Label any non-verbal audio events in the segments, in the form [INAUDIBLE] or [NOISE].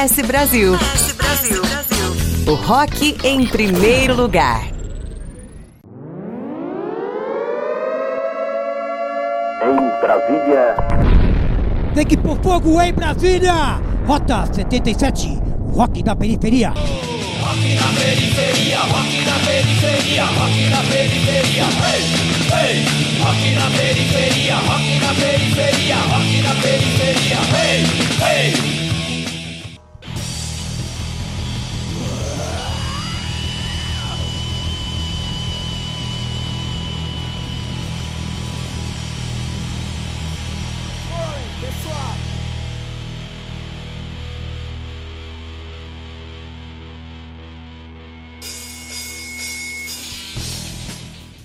AS Brasil. AS Brasil. O rock em primeiro lugar. Em Brasília. Tem que pôr fogo em Brasília! Rota 77, rock da periferia. Rock na periferia, rock na periferia, rock na periferia, hey, hey. Rock na periferia, rock na periferia, rock na periferia, hey, hey.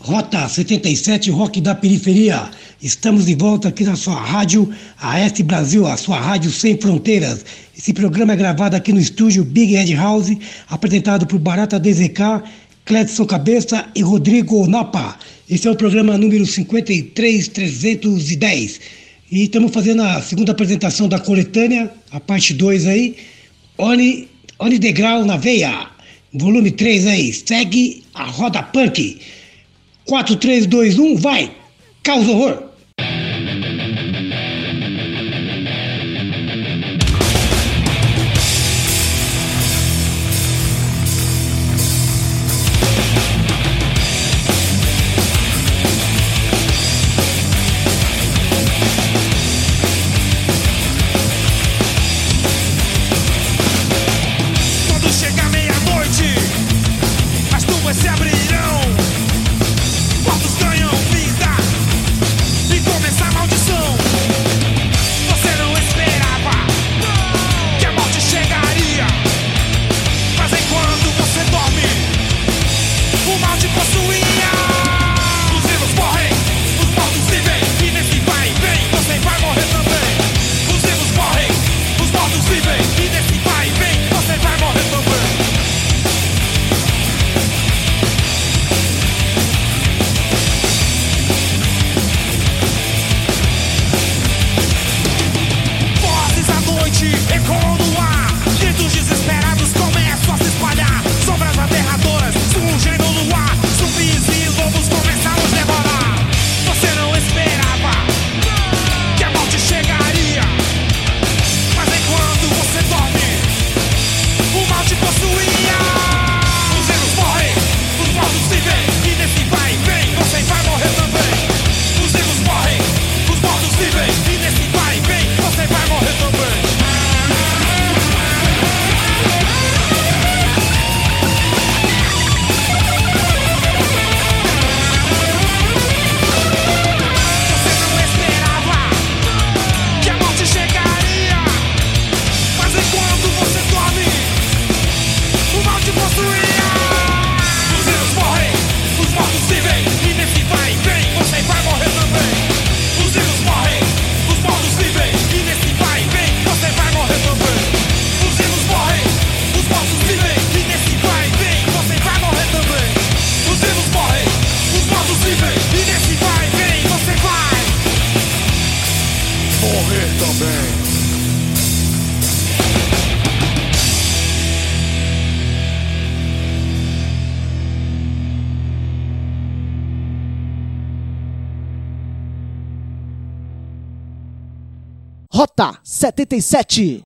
Rota 77 Rock da Periferia. Estamos de volta aqui na sua rádio AS Brasil, a sua rádio sem fronteiras. Esse programa é gravado aqui no estúdio Big Head House, apresentado por Barata DZK, Cledson Cabeça e Rodrigo Napa. Esse é o programa número 53310. E estamos fazendo a segunda apresentação da coletânea, a parte 2 aí. Oni, Oni Degrau na veia. Volume 3 aí. Segue a roda punk. 4, 3, 2, 1, vai! Causa horror! 77.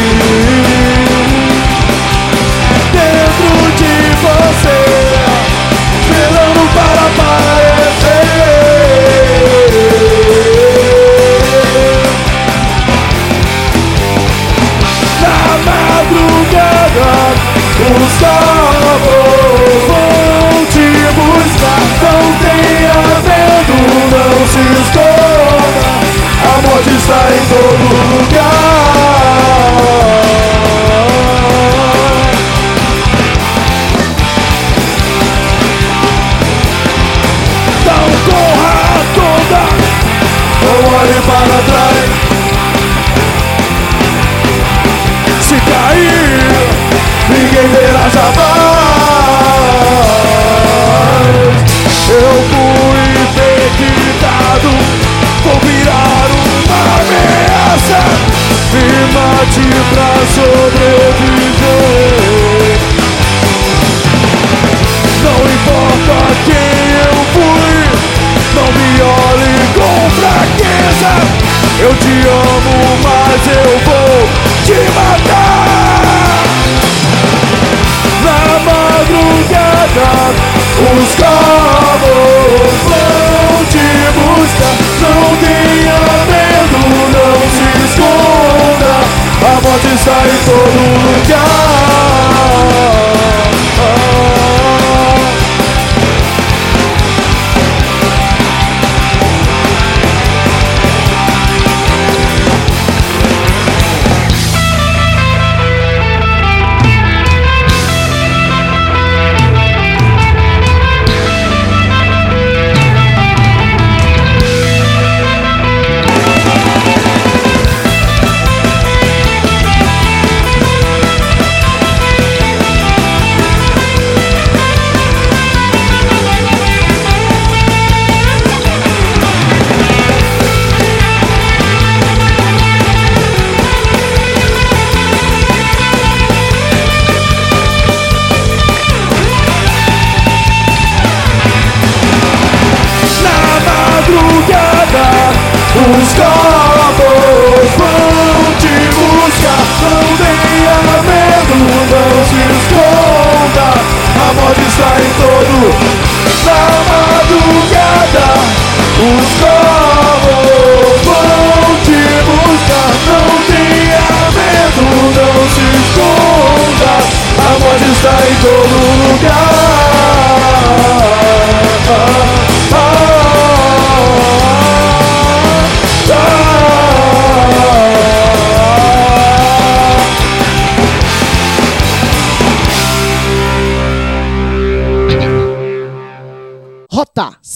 Os cavos vão te buscar. Não tenha medo, não se esconda. A morte está em todo lugar.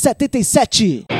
77.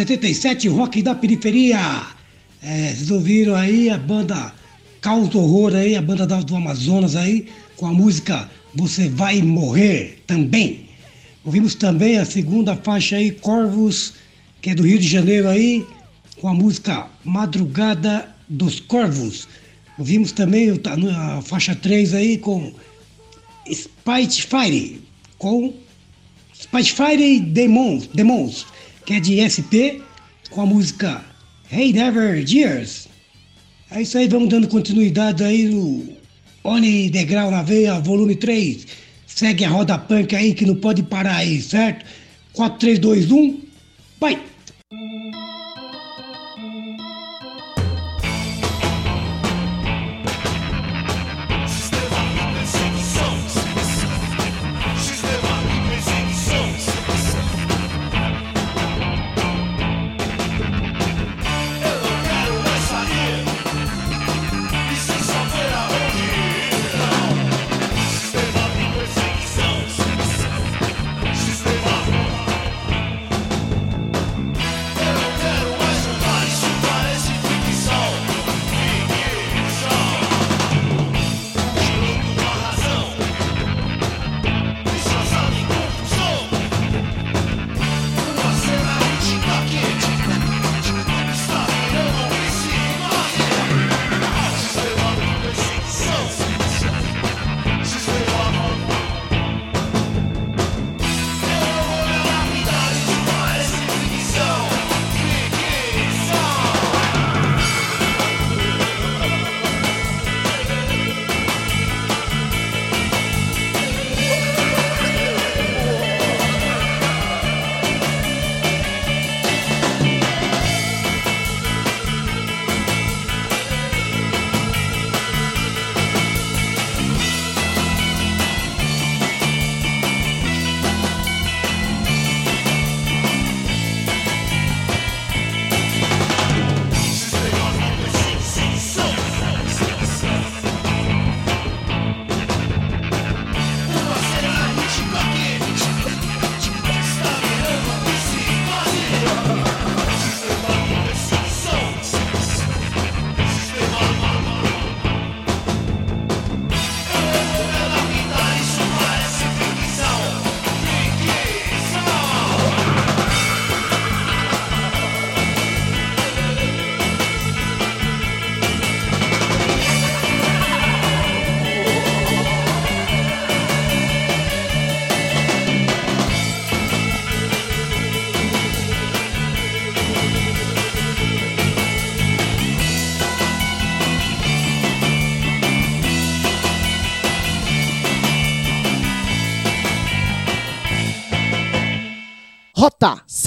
77, Rock da Periferia. É, vocês ouviram aí a banda Caos Horror aí, a banda da- do Amazonas aí, com a música Você Vai Morrer também. Ouvimos também a segunda faixa aí, Corvos, que é do Rio de Janeiro aí, com a música Madrugada dos Corvos. Ouvimos também a faixa 3 aí com Spite Fire, com Spite Fire Demons, Demons, que é de SP, com a música Hey Never Years. É isso aí, vamos dando continuidade aí no Olhe Degrau na Veia, volume 3. Segue a roda punk aí que não pode parar aí, certo? 4, 3, 2, 1, vai!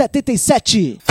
77.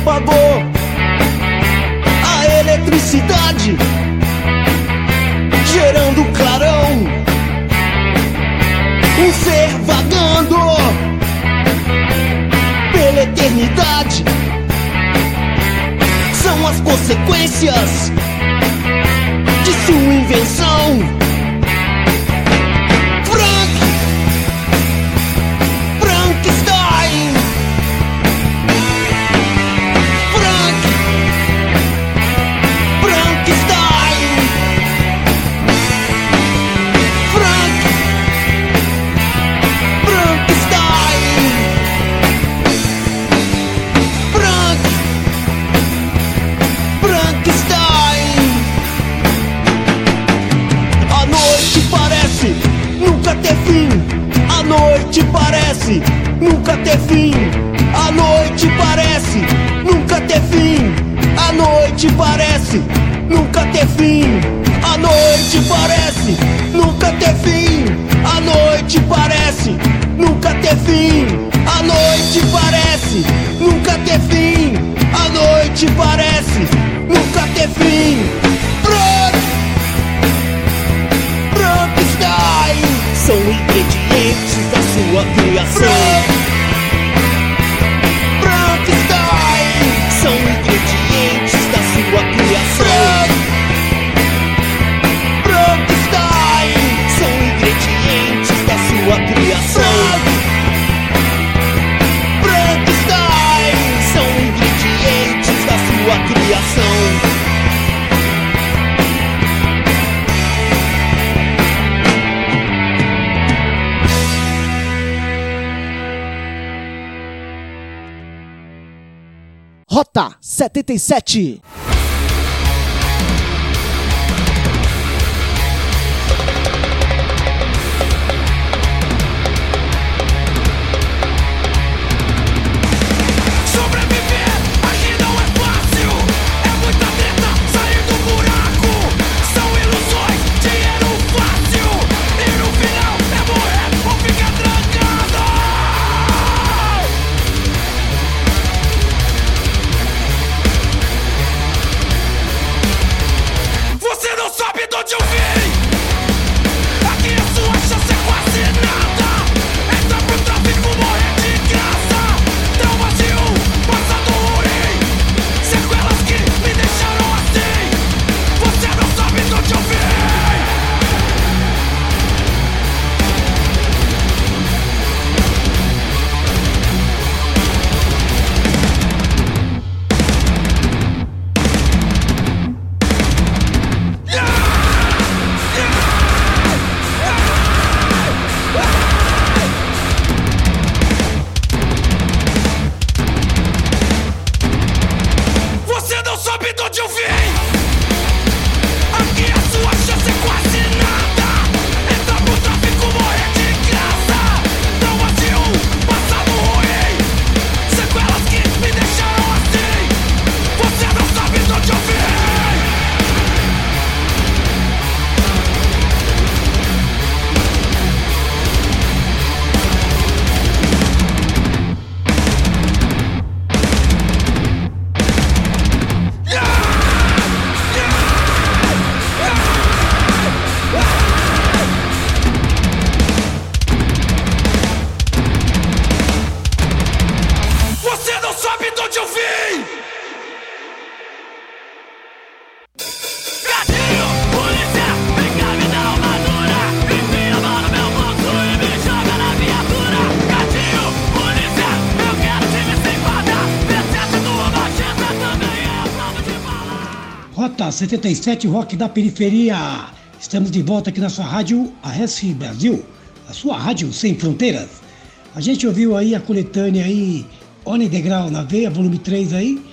Relâmpago. A eletricidade gerando clarão. Um ser vagando pela eternidade. São as consequências de sua invenção. Fim. A noite parece nunca ter fim. A noite parece nunca ter fim. A noite parece nunca ter fim. A noite parece nunca ter fim. A noite parece nunca ter fim. A noite parece nunca ter fim. Pronto está aí. São ingredientes da sua criação. 77. 77 Rock da Periferia. Estamos de volta aqui na sua rádio AS Brasil, a sua rádio sem fronteiras. A gente ouviu aí a coletânea aí, Oni Degrau na Veia, volume 3 aí.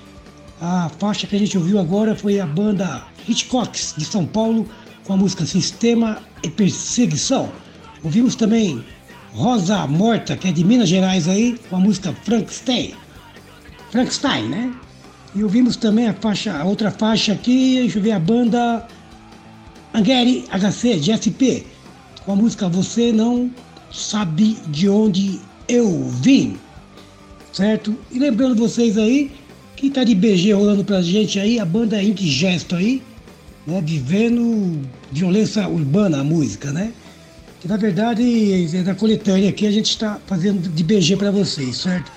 A faixa que a gente ouviu agora foi a banda Hitchcocks de São Paulo com a música Sistema e Perseguição. Ouvimos também Rosa Morta, que é de Minas Gerais aí, com a música Frankenstein. Frankenstein, né? E ouvimos também a faixa, a outra faixa aqui, deixa eu ver a banda Angeri HC de SP, com a música Você Não Sabe de Onde Eu Vim. certo? E lembrando vocês aí, que tá de BG rolando pra gente aí, a banda Ink Gesto aí, né? Vivendo violência urbana, a música, né? Que na verdade é da coletânea aqui, a gente está fazendo de BG para vocês, certo?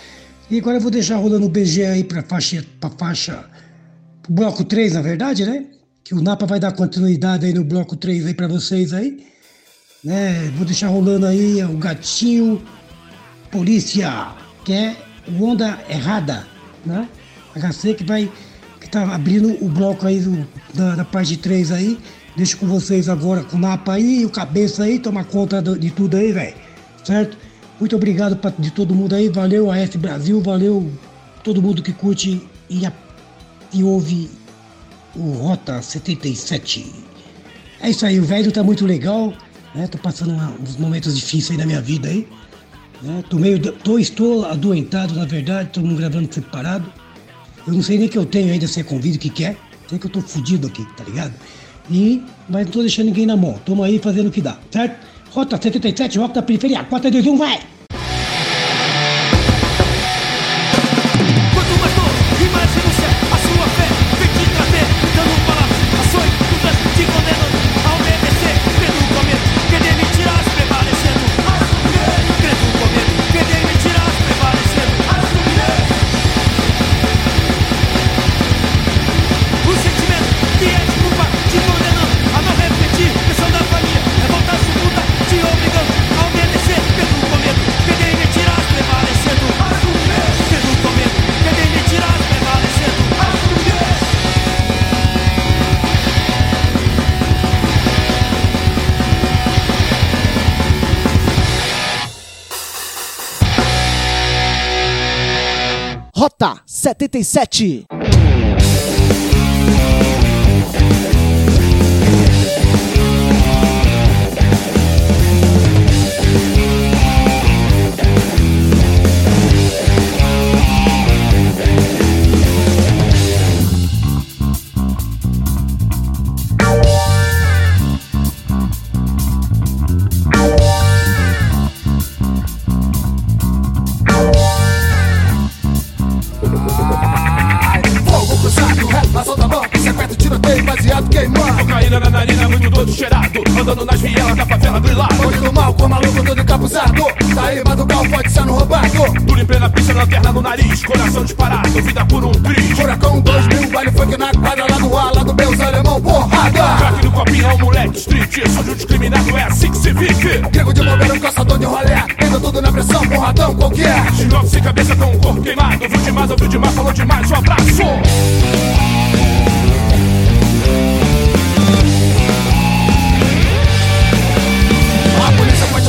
E agora eu vou deixar rolando o BG aí pra faixa, pra faixa, pro bloco 3, na verdade, né? Que o Napa vai dar continuidade aí no bloco 3 aí pra vocês aí. Né? Vou deixar rolando aí o gatinho polícia, que é o Onda Errada, né? HC que vai que tá abrindo o bloco aí do, da, da parte 3 aí. Deixo com vocês agora com o Napa aí, o cabeça aí, toma conta do, de tudo aí, velho. Certo? Muito obrigado pra, de todo mundo aí, valeu AS Brasil, valeu todo mundo que curte e, a, e ouve o Rota 77. É isso aí, o velho tá muito legal, né? Tô passando uma, uns momentos difíceis aí na minha vida aí. Né? Tô meio, tô, estou adoentado, na verdade, todo mundo gravando separado. Eu não sei nem que eu tenho ainda se é convite, o que quer. Sei que eu tô fudido aqui, tá ligado? E, mas não tô deixando ninguém na mão. Tamo aí fazendo o que dá, certo? Rota 77, Rota da Periferia, 4, 2, 1, vai! 77. Andando nas vielas da favela do lado. Olho no mal, com maluco todo encapuzado. Tá aí, madrugal, pode ser no roubado. Duro em plena pista, lanterna no nariz. Coração disparado, vida por um triz. Furacão 2000, baile funk na quadra, lá do A, lá do B, os alemão, porrada. Craque no copinho, é um moleque street. Um discriminado, é assim que se vive. Grego de bombeiro, caçador de rolé. Indo tudo na pressão, porradão qualquer. Xingope sem cabeça com o corpo queimado. Viu demais, ouviu demais, falou demais. Um abraço.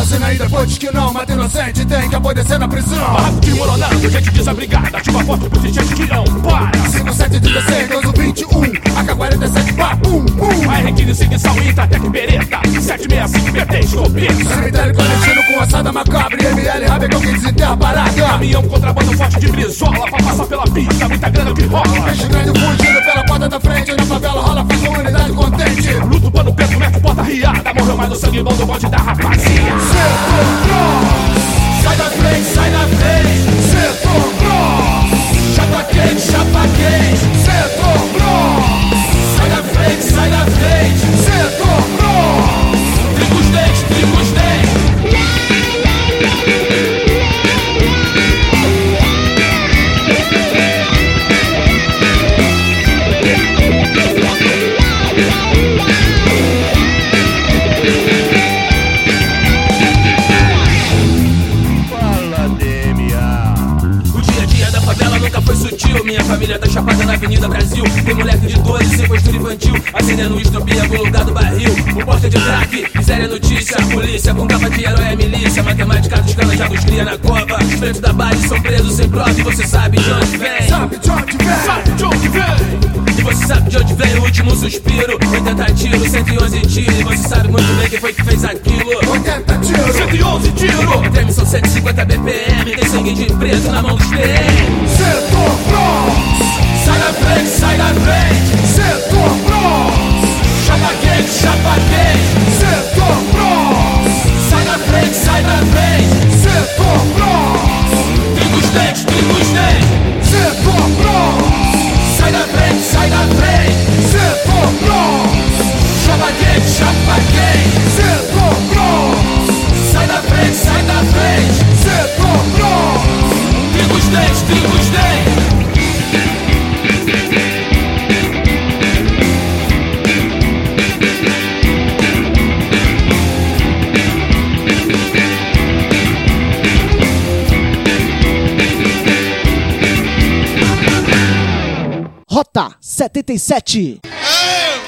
Assassinar e depois que não. Mata inocente, tem que apodrecer na prisão. Barraco desmoronando, gente desabrigada. Ativa forte pro gente que não para. 5716, 1221, AK-47, pá, pum, pum. A R15 sigue Salita, Tec Beretta. 765 PT, escopeta. Cemitério clandestino com ossada macabra ML Rabecão que desenterra a parada. Caminhão contrabando forte de brisola. Pra passar pela pista, muita grana que rola. Peixe grande fugindo pela porta da frente. Na favela rola faz comunidade contente. Luto, pano preto, mete porta riada. Morreu mais no sangue bom do bonde da rapaziada. Sai da frente, sai da frente. Minha família tá chapada na Avenida Brasil. Tem moleque de 12 sem postura infantil. Acendendo estopim em algum lugar do barril. O porta de crack, miséria notícia. Polícia com capa de herói é milícia. Matemática dos canajados cria na cova. Os pretos da base são presos sem prova. E você sabe de onde vem. sabe de onde vem? Sabe de onde vem? E você sabe de onde vem o último suspiro 80 tiros, 111 tiros E você sabe muito bem quem foi que fez aquilo 80 tiros, 111 tiros Treme são 150 BPM Tem sangue de preto na mão dos PM Setor Bronx. Sai da frente, sai da frente, setor Bronx. Chapa quente, chapa quente, setor Bronx. Sai da frente, sai da frente, setor Bronx. Trigo os dentes, trigo dentes, setor Bronx. Sai da frente, sai da frente, setor Bronx. Chapa quente, chapa quente, setor Bronx. Sai da frente, sai da frente, setor Bronx. Trigo os dentes, trigo dentes. 77. Pobres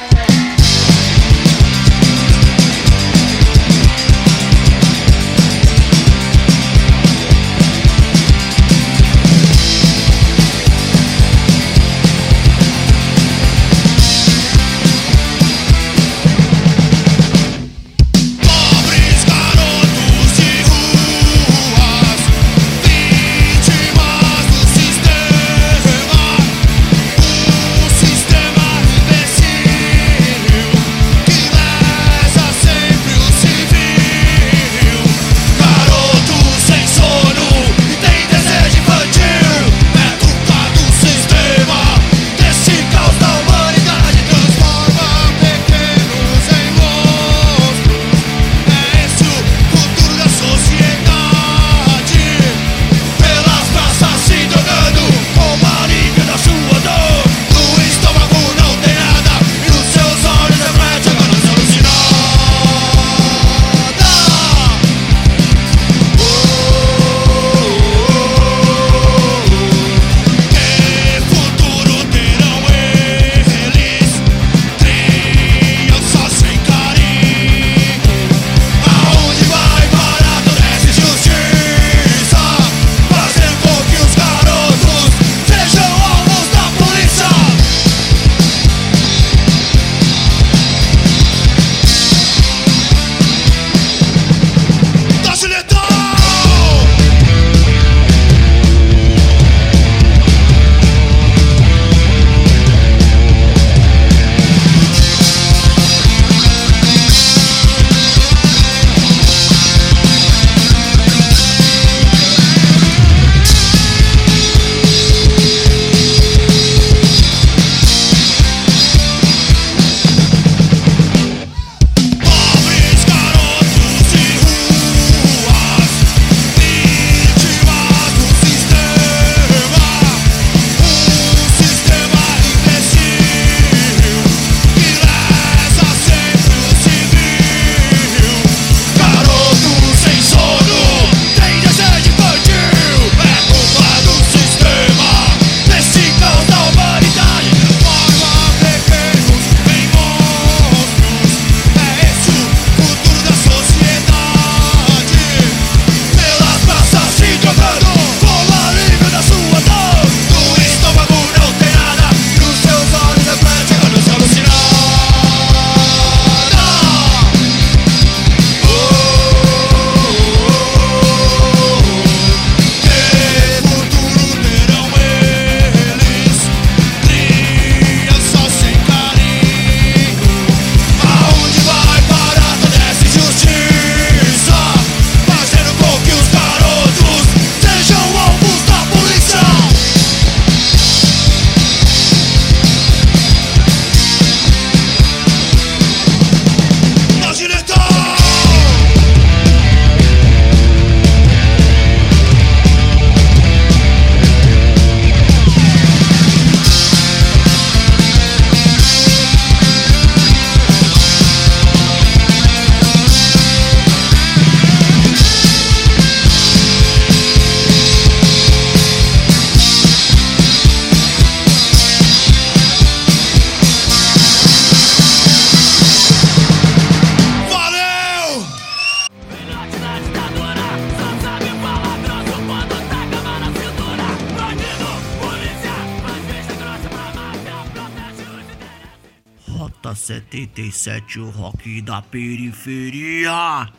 87 o rock da periferia.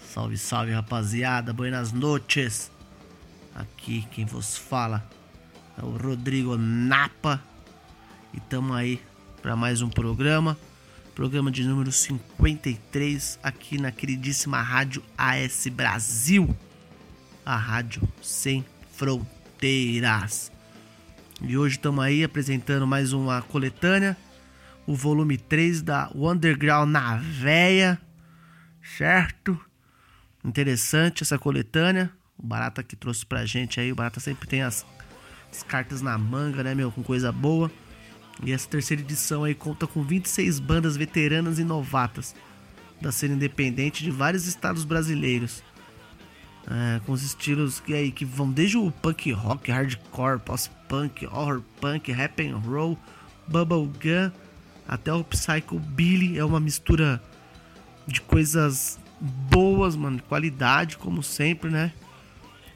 Salve, salve, rapaziada. Buenas noches. Aqui quem vos fala é o Rodrigo Napa. E tamo aí para mais um programa. Programa de número 53 aqui na queridíssima Rádio AS Brasil. A rádio sem fronteiras. E hoje estamos aí apresentando mais uma coletânea o volume 3 da Underground na Véia, certo? Interessante essa coletânea. O Barata que trouxe pra gente aí, o Barata sempre tem as, as cartas na manga, né, meu, com coisa boa. E essa terceira edição aí conta com 26 bandas veteranas e novatas da cena independente de vários estados brasileiros. É, com os estilos que aí que vão desde o punk rock, hardcore, post-punk, horror punk, rap and roll, bubblegum, até o psycho billy, é uma mistura de coisas boas, mano, de qualidade, como sempre, né?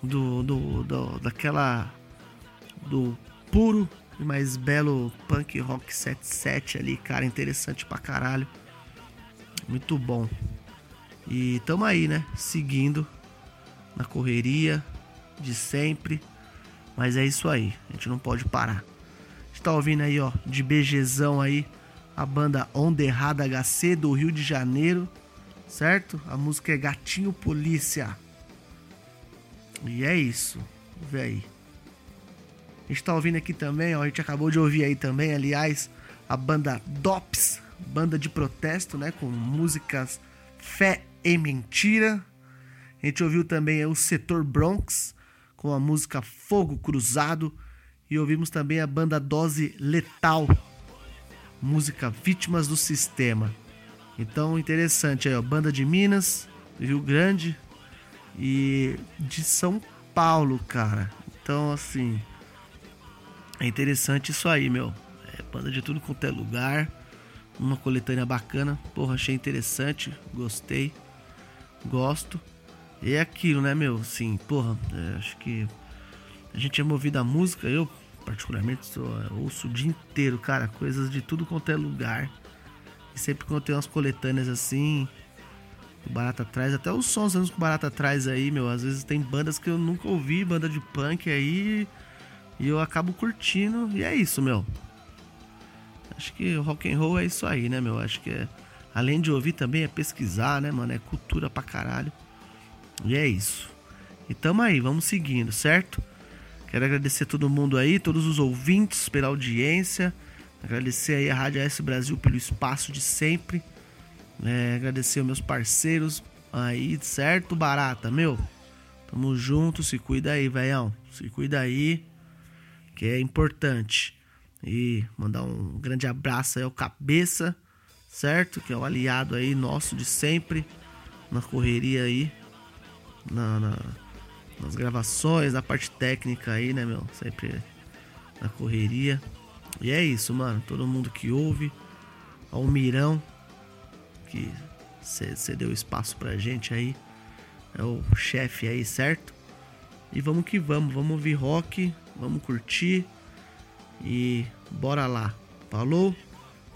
Do, do, do daquela do puro e mais belo punk rock 77 ali, cara, interessante pra caralho. Muito bom. E tamo aí, né? Seguindo na correria de sempre. Mas é isso aí, a gente não pode parar. A gente tá ouvindo aí, ó, de BGzão aí, a banda Onda Errada HC do Rio de Janeiro, certo? A música é Gatinho Polícia. E é isso, vê aí. A gente tá ouvindo aqui também, ó, a gente acabou de ouvir aí também, aliás, a banda DOPS, banda de protesto, né, com músicas Fé e Mentira. A gente ouviu também o Setor Bronx com a música Fogo Cruzado e ouvimos também a banda Dose Letal, música Vítimas do Sistema. Então, interessante aí, ó, banda de Minas, Rio Grande e de São Paulo, cara. Então, assim, é interessante isso aí, meu. É banda de tudo quanto é lugar. Uma coletânea bacana. Porra, achei interessante. Gostei. Gosto. E é aquilo, né, meu? Sim, porra, é, acho que a gente é movido a música. Eu, particularmente, sou, ouço o dia inteiro, cara, coisas de tudo quanto é lugar. E sempre quando tem umas coletâneas assim, o Barata traz, até os sons anos o Barata traz aí, meu. Às vezes tem bandas que eu nunca ouvi, banda de punk aí. E eu acabo curtindo. E é isso, meu. Acho que rock and roll é isso aí, né, meu? Acho que é, além de ouvir também é pesquisar, né, mano? É cultura pra caralho. E é isso. E tamo aí, vamos seguindo, certo? Quero agradecer todo mundo aí, todos os ouvintes pela audiência. Agradecer aí a Rádio S Brasil pelo espaço de sempre. É, agradecer os meus parceiros aí, certo, Barata? Meu, tamo junto, se cuida aí, velhão. Se cuida aí, que é importante. E mandar um grande abraço aí ao Cabeça, certo? Que é o aliado aí nosso de sempre, na correria aí na, na, nas gravações, na parte técnica aí, né, meu? Sempre na correria. E é isso, mano. Todo mundo que ouve. Ao Mirão, que cedeu espaço pra gente aí. É o chefe aí, certo? E vamos que vamos. Vamos ouvir rock, vamos curtir. E bora lá. Falou?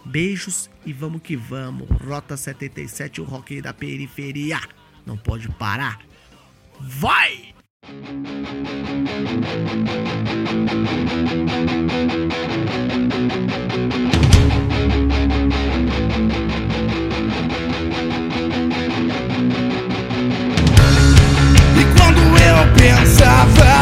Beijos e vamos que vamos. Rota 77, o rock da periferia. Não pode parar. Vai! E quando eu pensava,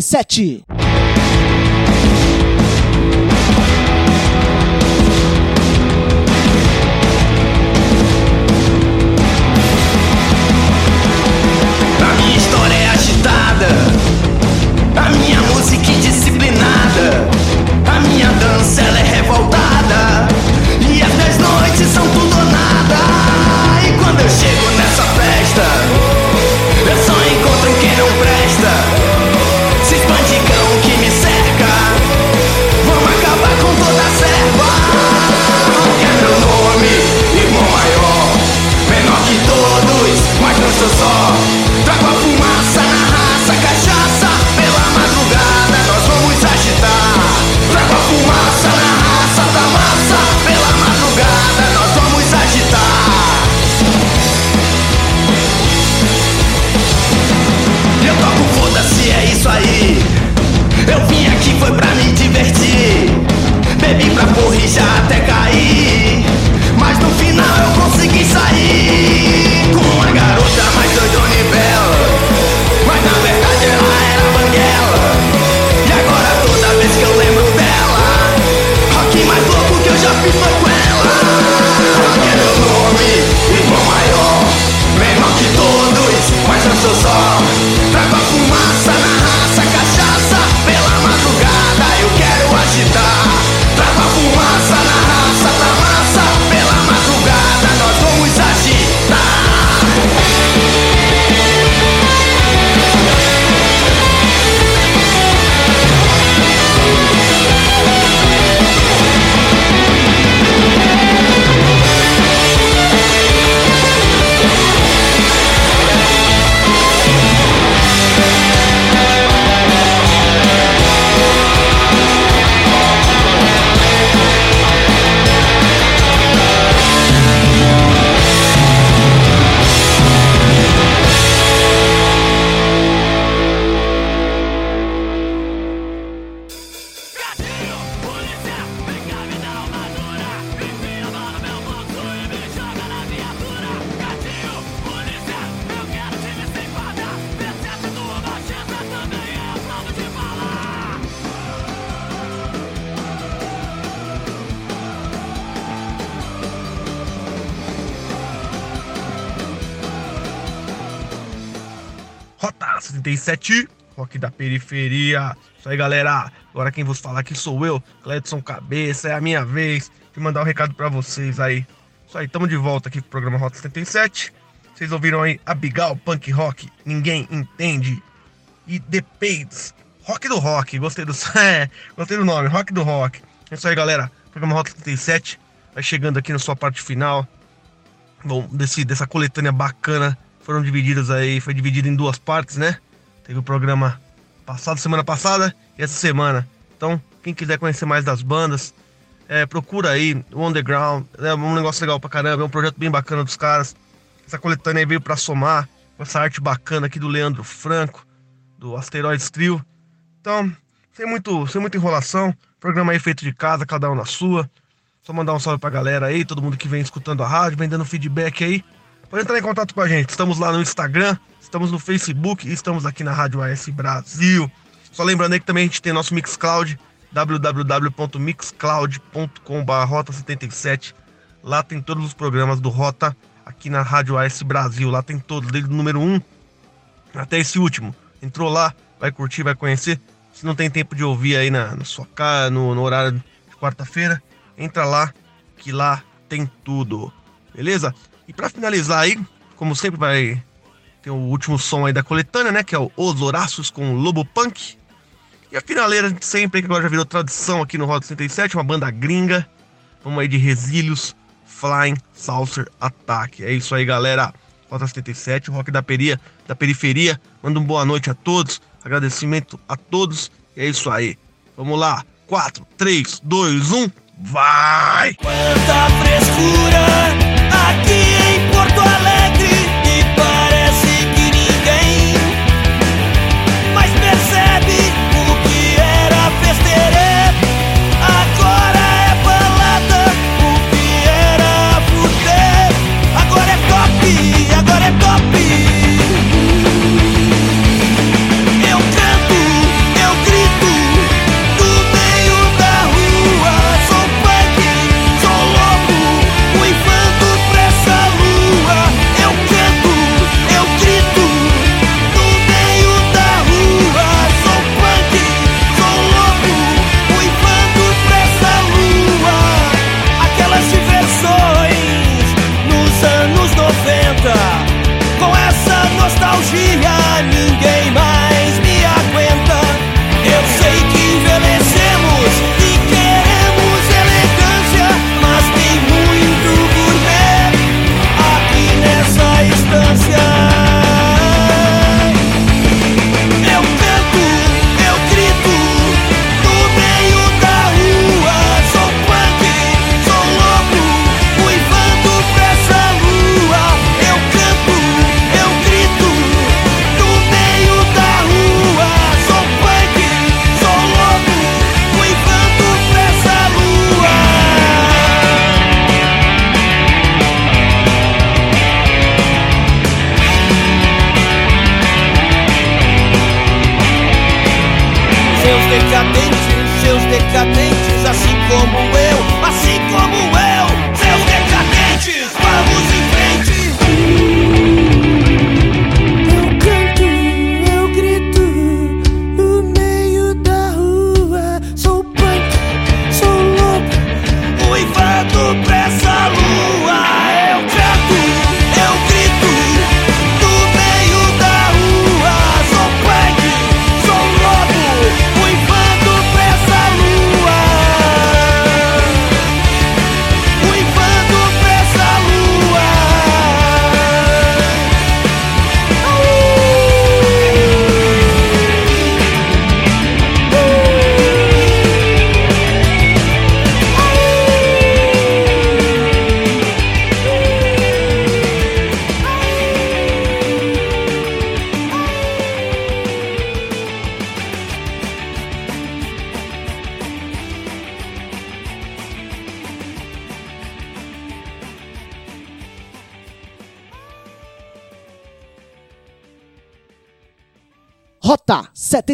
77. 77, rock da periferia. Isso aí, galera. Agora quem vos falar aqui sou eu, Cledson Cabeça. É a minha vez de mandar um recado pra vocês aí. Isso aí, tamo de volta aqui pro programa Rota 77. Vocês ouviram aí Abigail Punk Rock, Ninguém Entende. E The Pades, Rock do Rock. Gostei do, [LAUGHS] é, gostei do nome, Rock do Rock. É isso aí, galera. Programa Rota 77 vai chegando aqui na sua parte final. Bom, desse, dessa coletânea bacana. Foram divididas aí, foi dividido em duas partes, né? Teve o programa passado, semana passada, e essa semana. Então, quem quiser conhecer mais das bandas, é, procura aí o Underground. É um negócio legal pra caramba, é um projeto bem bacana dos caras. Essa coletânea veio pra somar com essa arte bacana aqui do Leandro Franco, do Asteroids Trio. Então, sem, muito, sem muita enrolação, programa aí feito de casa, cada um na sua. Só mandar um salve pra galera aí, todo mundo que vem escutando a rádio, vem dando feedback aí. Pode entrar em contato com a gente. Estamos lá no Instagram, estamos no Facebook e estamos aqui na Rádio AS Brasil. Só lembrando aí que também a gente tem nosso Mixcloud, www.mixcloud.com.br Rota77. Lá tem todos os programas do Rota aqui na Rádio AS Brasil. Lá tem todos, desde o número 1 até esse último. Entrou lá, vai curtir, vai conhecer. Se não tem tempo de ouvir aí na, na sua casa, no, no horário de quarta-feira, entra lá, que lá tem tudo. Beleza? E para finalizar aí, como sempre vai ter o último som aí da coletânea, né? Que é o Os Horácios com Lobo Punk. E a finaleira de sempre, que agora já virou tradição aqui no Roda 67, uma banda gringa. Vamos aí de Resílios, Flying Saucer Attack. É isso aí, galera. Rota 77, o rock da, peria, da periferia. Manda uma boa noite a todos. Agradecimento a todos. E é isso aí. Vamos lá. 4, 3, 2, 1. Vai! Quanta frescura aqui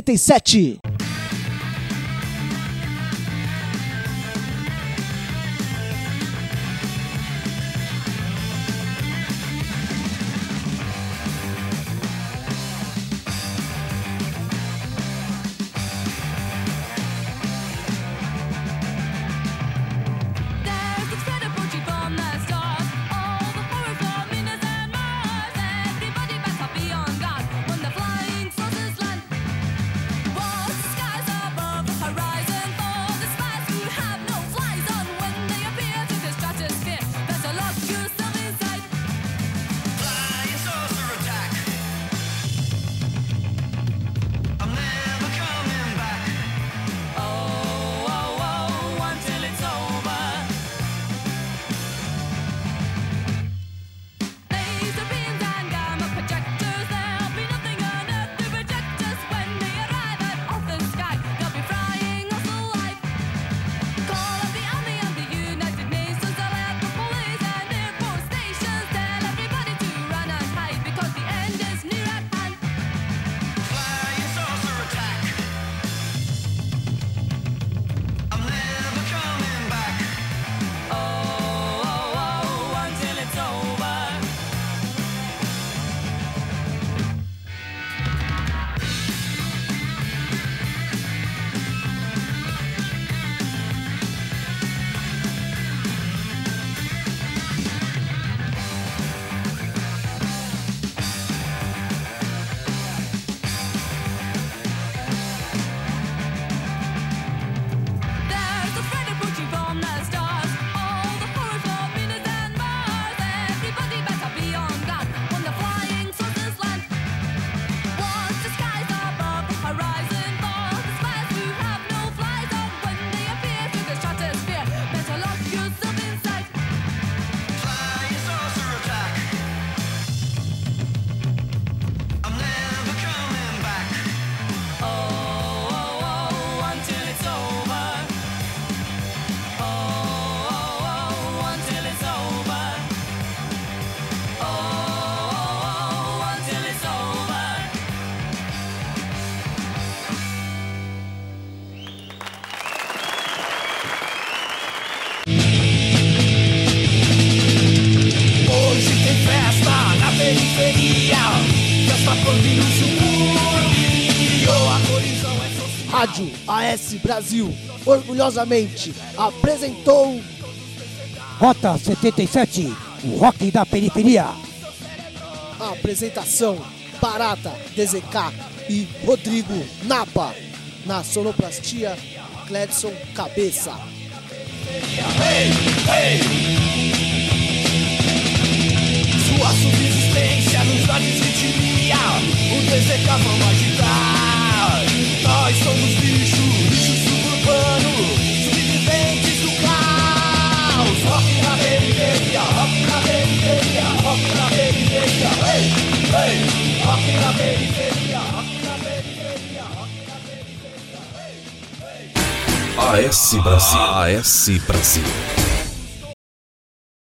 77. AS Brasil, orgulhosamente, apresentou Rota 77, o rock da periferia. Apresentação: Barata, DZK e Rodrigo Napa. Na sonoplastia, Cledson Cabeça. Sua subsistência nos desvitilia O DZK vamos agitar Nós somos lixo, lixo suburbano Sobreviventes do caos Rock na periferia, rock na periferia Rock na periferia, ei, ei Rock na periferia, AS Brasil. AS Brasil.